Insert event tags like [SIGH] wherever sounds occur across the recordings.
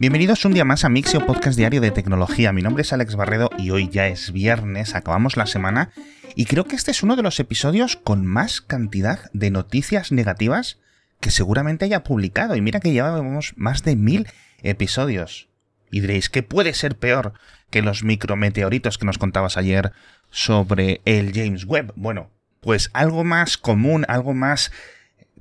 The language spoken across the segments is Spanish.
Bienvenidos un día más a Mixio Podcast Diario de Tecnología. Mi nombre es Alex Barredo y hoy ya es viernes, acabamos la semana y creo que este es uno de los episodios con más cantidad de noticias negativas que seguramente haya publicado. Y mira que llevábamos más de mil episodios. Y diréis, ¿qué puede ser peor que los micrometeoritos que nos contabas ayer sobre el James Webb? Bueno, pues algo más común, algo más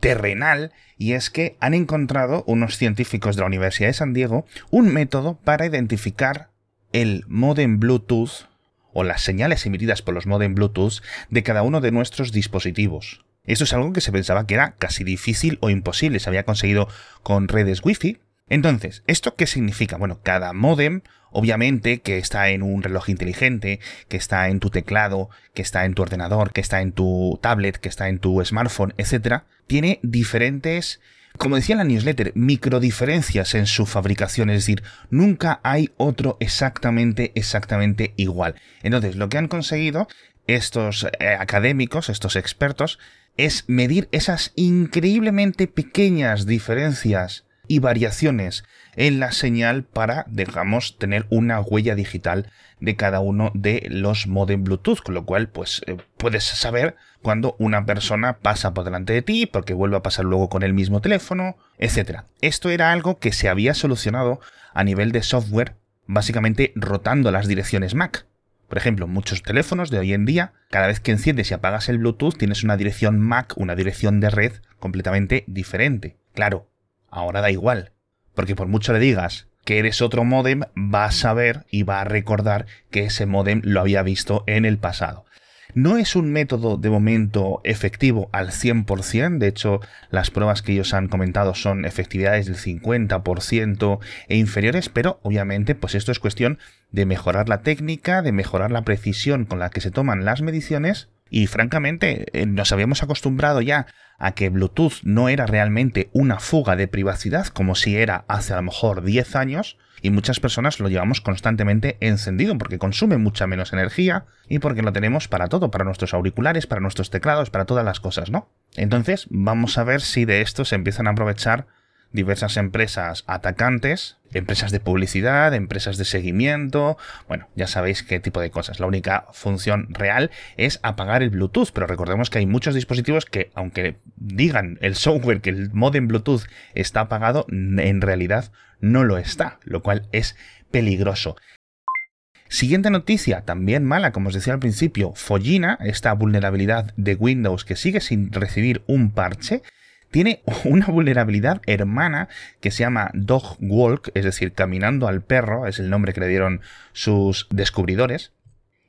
terrenal, y es que han encontrado unos científicos de la Universidad de San Diego un método para identificar el modem Bluetooth o las señales emitidas por los modem Bluetooth de cada uno de nuestros dispositivos. Esto es algo que se pensaba que era casi difícil o imposible, se había conseguido con redes Wi-Fi. Entonces, ¿esto qué significa? Bueno, cada modem, obviamente, que está en un reloj inteligente, que está en tu teclado, que está en tu ordenador, que está en tu tablet, que está en tu smartphone, etc., tiene diferentes como decía en la newsletter, microdiferencias en su fabricación, es decir, nunca hay otro exactamente, exactamente igual. Entonces, lo que han conseguido estos eh, académicos, estos expertos, es medir esas increíblemente pequeñas diferencias y variaciones en la señal para, digamos, tener una huella digital de cada uno de los modem Bluetooth, con lo cual, pues, eh, puedes saber cuando una persona pasa por delante de ti, porque vuelve a pasar luego con el mismo teléfono, etc. Esto era algo que se había solucionado a nivel de software, básicamente rotando las direcciones MAC. Por ejemplo, muchos teléfonos de hoy en día, cada vez que enciendes y apagas el Bluetooth, tienes una dirección MAC, una dirección de red completamente diferente. Claro, ahora da igual, porque por mucho le digas que eres otro modem, va a saber y va a recordar que ese modem lo había visto en el pasado. No es un método de momento efectivo al 100%, de hecho las pruebas que ellos han comentado son efectividades del 50% e inferiores, pero obviamente pues esto es cuestión de mejorar la técnica, de mejorar la precisión con la que se toman las mediciones y francamente eh, nos habíamos acostumbrado ya a que Bluetooth no era realmente una fuga de privacidad como si era hace a lo mejor 10 años y muchas personas lo llevamos constantemente encendido porque consume mucha menos energía y porque lo tenemos para todo, para nuestros auriculares, para nuestros teclados, para todas las cosas, ¿no? Entonces vamos a ver si de esto se empiezan a aprovechar diversas empresas atacantes, empresas de publicidad, empresas de seguimiento, bueno, ya sabéis qué tipo de cosas. La única función real es apagar el Bluetooth, pero recordemos que hay muchos dispositivos que, aunque digan el software que el modem Bluetooth está apagado, en realidad no lo está, lo cual es peligroso. Siguiente noticia, también mala, como os decía al principio, Follina, esta vulnerabilidad de Windows que sigue sin recibir un parche, tiene [LAUGHS] una vulnerabilidad hermana que se llama Dog Walk, es decir, caminando al perro, es el nombre que le dieron sus descubridores.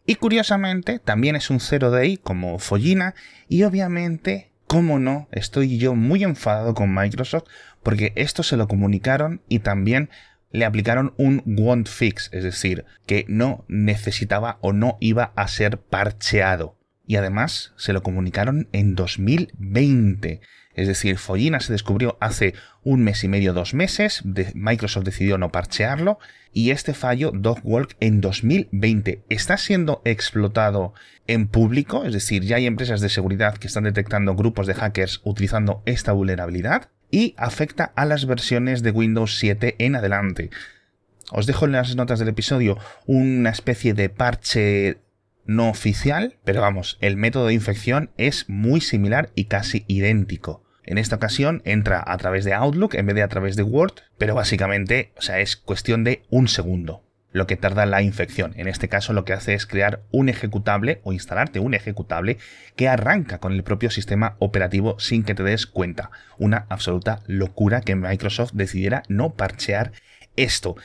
Y curiosamente, también es un 0DI como Follina, y obviamente, como no, estoy yo muy enfadado con Microsoft porque esto se lo comunicaron y también le aplicaron un won't fix, es decir, que no necesitaba o no iba a ser parcheado. Y además se lo comunicaron en 2020. Es decir, Follina se descubrió hace un mes y medio, dos meses, Microsoft decidió no parchearlo y este fallo, Dogwalk, en 2020 está siendo explotado en público, es decir, ya hay empresas de seguridad que están detectando grupos de hackers utilizando esta vulnerabilidad y afecta a las versiones de Windows 7 en adelante. Os dejo en las notas del episodio una especie de parche no oficial, pero vamos, el método de infección es muy similar y casi idéntico. En esta ocasión entra a través de Outlook en vez de a través de Word, pero básicamente, o sea, es cuestión de un segundo lo que tarda la infección. En este caso lo que hace es crear un ejecutable o instalarte un ejecutable que arranca con el propio sistema operativo sin que te des cuenta. Una absoluta locura que Microsoft decidiera no parchear esto.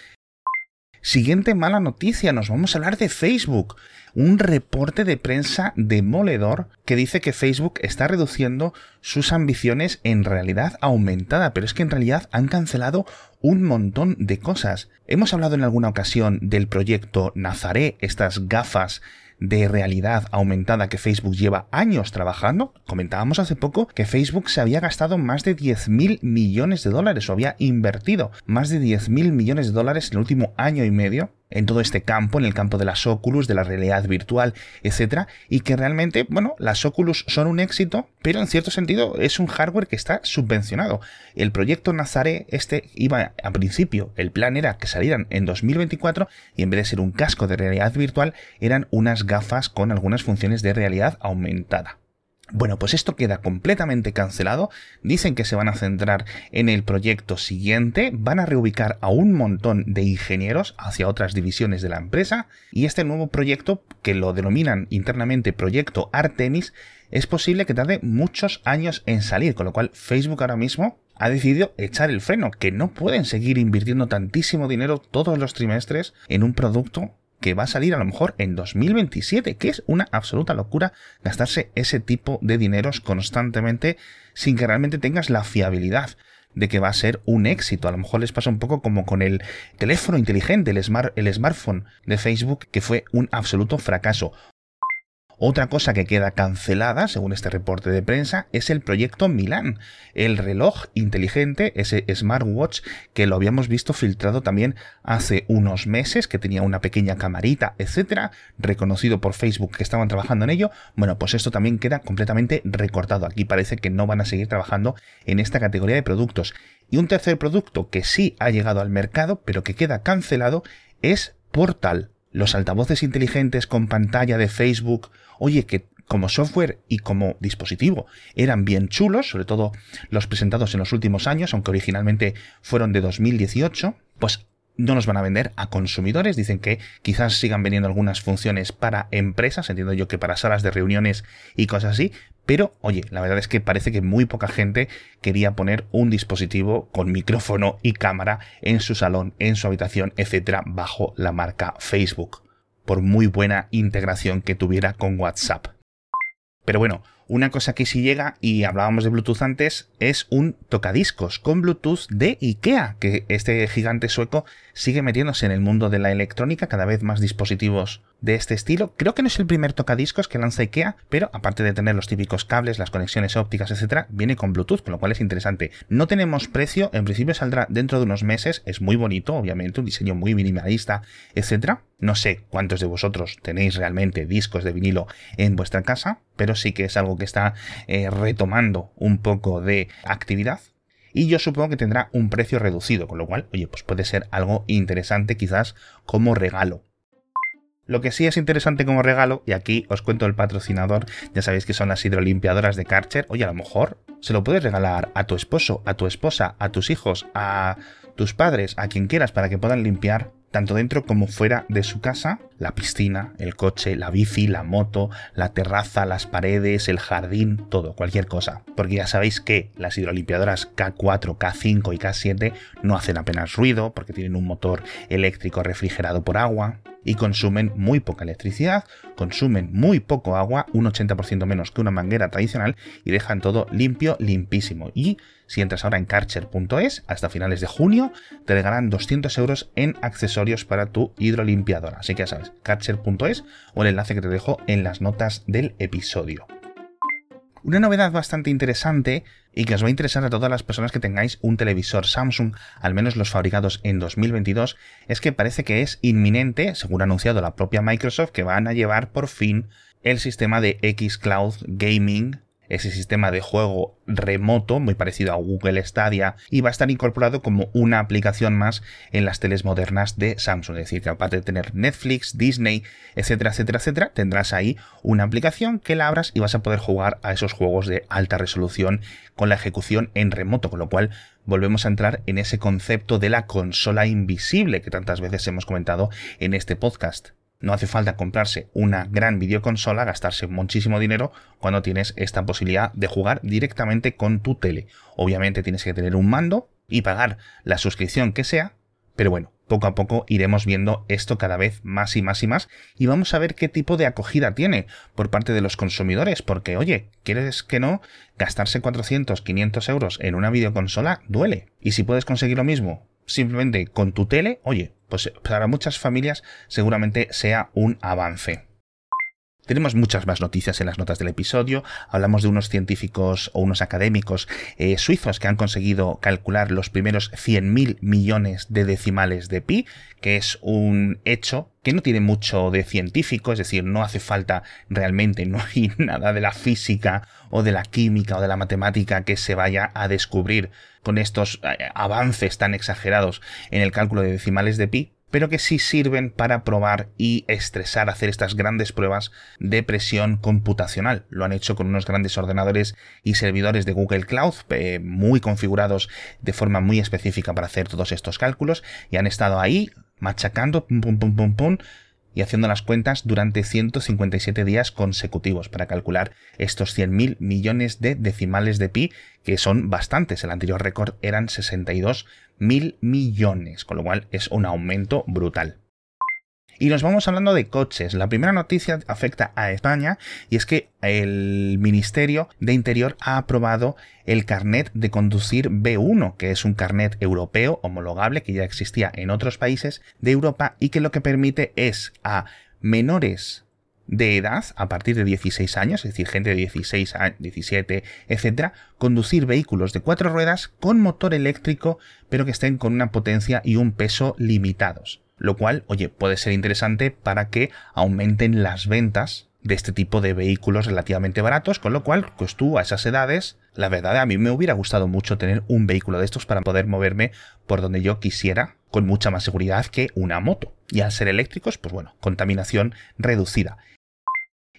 Siguiente mala noticia, nos vamos a hablar de Facebook. Un reporte de prensa demoledor que dice que Facebook está reduciendo sus ambiciones en realidad aumentada, pero es que en realidad han cancelado un montón de cosas. Hemos hablado en alguna ocasión del proyecto Nazaré, estas gafas de realidad aumentada que Facebook lleva años trabajando. Comentábamos hace poco que Facebook se había gastado más de 10.000 millones de dólares o había invertido más de 10.000 millones de dólares en el último año y medio en todo este campo, en el campo de las Oculus, de la realidad virtual, etc. Y que realmente, bueno, las Oculus son un éxito, pero en cierto sentido es un hardware que está subvencionado. El proyecto Nazaré, este iba a principio, el plan era que salieran en 2024 y en vez de ser un casco de realidad virtual, eran unas gafas con algunas funciones de realidad aumentada. Bueno, pues esto queda completamente cancelado. Dicen que se van a centrar en el proyecto siguiente, van a reubicar a un montón de ingenieros hacia otras divisiones de la empresa y este nuevo proyecto, que lo denominan internamente Proyecto Artemis, es posible que tarde muchos años en salir, con lo cual Facebook ahora mismo ha decidido echar el freno, que no pueden seguir invirtiendo tantísimo dinero todos los trimestres en un producto que va a salir a lo mejor en 2027, que es una absoluta locura gastarse ese tipo de dineros constantemente sin que realmente tengas la fiabilidad de que va a ser un éxito. A lo mejor les pasa un poco como con el teléfono inteligente, el, el smartphone de Facebook, que fue un absoluto fracaso. Otra cosa que queda cancelada, según este reporte de prensa, es el proyecto Milán, el reloj inteligente, ese smartwatch que lo habíamos visto filtrado también hace unos meses, que tenía una pequeña camarita, etcétera, reconocido por Facebook que estaban trabajando en ello. Bueno, pues esto también queda completamente recortado. Aquí parece que no van a seguir trabajando en esta categoría de productos. Y un tercer producto que sí ha llegado al mercado, pero que queda cancelado, es Portal los altavoces inteligentes con pantalla de Facebook, oye, que como software y como dispositivo eran bien chulos, sobre todo los presentados en los últimos años, aunque originalmente fueron de 2018, pues no los van a vender a consumidores. Dicen que quizás sigan vendiendo algunas funciones para empresas, entiendo yo que para salas de reuniones y cosas así. Pero, oye, la verdad es que parece que muy poca gente quería poner un dispositivo con micrófono y cámara en su salón, en su habitación, etcétera, bajo la marca Facebook. Por muy buena integración que tuviera con WhatsApp. Pero bueno, una cosa que sí llega, y hablábamos de Bluetooth antes, es un tocadiscos con Bluetooth de IKEA, que este gigante sueco sigue metiéndose en el mundo de la electrónica, cada vez más dispositivos de este estilo. Creo que no es el primer tocadiscos que lanza IKEA, pero aparte de tener los típicos cables, las conexiones ópticas, etcétera, viene con Bluetooth, con lo cual es interesante. No tenemos precio, en principio saldrá dentro de unos meses, es muy bonito, obviamente, un diseño muy minimalista, etcétera. No sé cuántos de vosotros tenéis realmente discos de vinilo en vuestra casa, pero sí que es algo que está eh, retomando un poco de actividad y yo supongo que tendrá un precio reducido, con lo cual, oye, pues puede ser algo interesante quizás como regalo. Lo que sí es interesante como regalo, y aquí os cuento el patrocinador, ya sabéis que son las hidrolimpiadoras de Karcher, oye, a lo mejor se lo puedes regalar a tu esposo, a tu esposa, a tus hijos, a tus padres, a quien quieras, para que puedan limpiar tanto dentro como fuera de su casa, la piscina, el coche, la bici, la moto, la terraza, las paredes, el jardín, todo, cualquier cosa. Porque ya sabéis que las hidrolimpiadoras K4, K5 y K7 no hacen apenas ruido porque tienen un motor eléctrico refrigerado por agua y consumen muy poca electricidad, consumen muy poco agua, un 80% menos que una manguera tradicional y dejan todo limpio, limpísimo. Y si entras ahora en karcher.es, hasta finales de junio, te regalan 200 euros en accesorios para tu hidrolimpiadora. Así que ya sabes, karcher.es o el enlace que te dejo en las notas del episodio. Una novedad bastante interesante y que os va a interesar a todas las personas que tengáis un televisor Samsung, al menos los fabricados en 2022, es que parece que es inminente, según ha anunciado la propia Microsoft, que van a llevar por fin el sistema de Xcloud Gaming ese sistema de juego remoto, muy parecido a Google Stadia, y va a estar incorporado como una aplicación más en las teles modernas de Samsung. Es decir, que aparte de tener Netflix, Disney, etcétera, etcétera, etcétera, tendrás ahí una aplicación que la abras y vas a poder jugar a esos juegos de alta resolución con la ejecución en remoto, con lo cual volvemos a entrar en ese concepto de la consola invisible que tantas veces hemos comentado en este podcast. No hace falta comprarse una gran videoconsola, gastarse muchísimo dinero cuando tienes esta posibilidad de jugar directamente con tu tele. Obviamente tienes que tener un mando y pagar la suscripción que sea, pero bueno, poco a poco iremos viendo esto cada vez más y más y más y vamos a ver qué tipo de acogida tiene por parte de los consumidores, porque oye, ¿quieres que no? Gastarse 400, 500 euros en una videoconsola duele. Y si puedes conseguir lo mismo simplemente con tu tele, oye, pues para muchas familias seguramente sea un avance. Tenemos muchas más noticias en las notas del episodio. Hablamos de unos científicos o unos académicos eh, suizos que han conseguido calcular los primeros 100.000 millones de decimales de pi, que es un hecho que no tiene mucho de científico, es decir, no hace falta realmente, [LAUGHS] no hay nada de la física o de la química o de la matemática que se vaya a descubrir con estos eh, avances tan exagerados en el cálculo de decimales de pi, pero que sí sirven para probar y estresar, hacer estas grandes pruebas de presión computacional. Lo han hecho con unos grandes ordenadores y servidores de Google Cloud, eh, muy configurados de forma muy específica para hacer todos estos cálculos, y han estado ahí machacando, pum, pum, pum, pum, pum, y haciendo las cuentas durante 157 días consecutivos para calcular estos 100.000 millones de decimales de pi, que son bastantes. El anterior récord eran 62.000 millones, con lo cual es un aumento brutal. Y nos vamos hablando de coches. La primera noticia afecta a España y es que el Ministerio de Interior ha aprobado el carnet de conducir B1, que es un carnet europeo homologable que ya existía en otros países de Europa y que lo que permite es a menores de edad, a partir de 16 años, es decir, gente de 16, 17, etcétera, conducir vehículos de cuatro ruedas con motor eléctrico, pero que estén con una potencia y un peso limitados lo cual, oye, puede ser interesante para que aumenten las ventas de este tipo de vehículos relativamente baratos, con lo cual, pues tú a esas edades, la verdad a mí me hubiera gustado mucho tener un vehículo de estos para poder moverme por donde yo quisiera con mucha más seguridad que una moto. Y al ser eléctricos, pues bueno, contaminación reducida.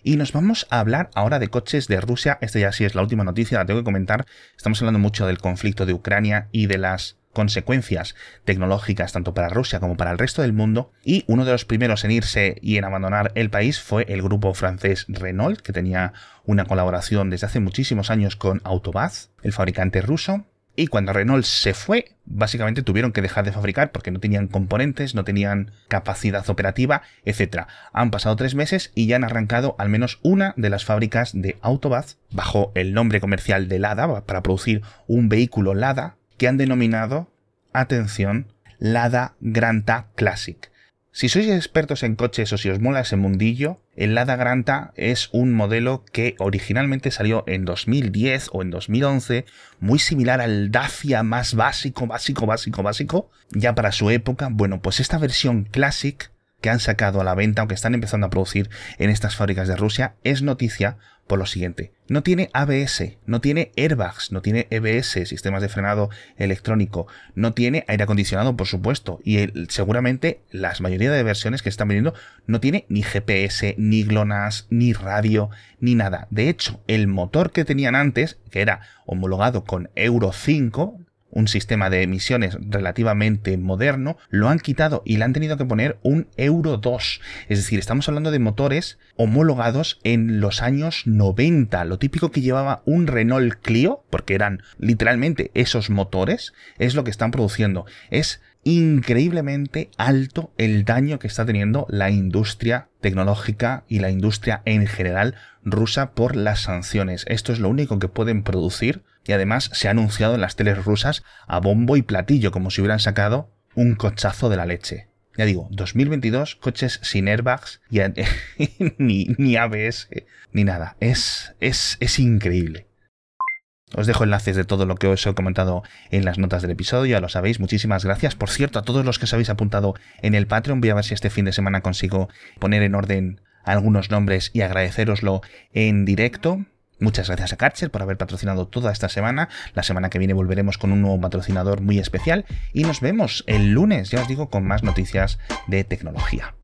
Y nos vamos a hablar ahora de coches de Rusia. Esta ya sí es la última noticia, la tengo que comentar. Estamos hablando mucho del conflicto de Ucrania y de las consecuencias tecnológicas tanto para Rusia como para el resto del mundo y uno de los primeros en irse y en abandonar el país fue el grupo francés Renault que tenía una colaboración desde hace muchísimos años con Autobaz, el fabricante ruso, y cuando Renault se fue, básicamente tuvieron que dejar de fabricar porque no tenían componentes, no tenían capacidad operativa, etc. Han pasado tres meses y ya han arrancado al menos una de las fábricas de Autobaz bajo el nombre comercial de Lada para producir un vehículo Lada que han denominado, atención, Lada Granta Classic. Si sois expertos en coches o si os mola ese mundillo, el Lada Granta es un modelo que originalmente salió en 2010 o en 2011, muy similar al Dacia más básico, básico, básico, básico, ya para su época. Bueno, pues esta versión Classic que han sacado a la venta o que están empezando a producir en estas fábricas de Rusia es noticia por lo siguiente. No tiene ABS, no tiene airbags, no tiene EBS, sistemas de frenado electrónico, no tiene aire acondicionado, por supuesto, y seguramente la mayoría de versiones que están vendiendo no tiene ni GPS, ni GLONASS, ni radio, ni nada. De hecho, el motor que tenían antes, que era homologado con Euro 5, un sistema de emisiones relativamente moderno, lo han quitado y le han tenido que poner un Euro 2. Es decir, estamos hablando de motores homologados en los años 90. Lo típico que llevaba un Renault Clio, porque eran literalmente esos motores, es lo que están produciendo. Es increíblemente alto el daño que está teniendo la industria tecnológica y la industria en general rusa por las sanciones. Esto es lo único que pueden producir y además se ha anunciado en las teles rusas a bombo y platillo como si hubieran sacado un cochazo de la leche. Ya digo, 2022, coches sin airbags y, [LAUGHS] ni, ni ABS ni nada. Es, es, es increíble. Os dejo enlaces de todo lo que os he comentado en las notas del episodio, ya lo sabéis, muchísimas gracias. Por cierto, a todos los que os habéis apuntado en el Patreon, voy a ver si este fin de semana consigo poner en orden algunos nombres y agradeceroslo en directo. Muchas gracias a Karcher por haber patrocinado toda esta semana. La semana que viene volveremos con un nuevo patrocinador muy especial y nos vemos el lunes, ya os digo, con más noticias de tecnología.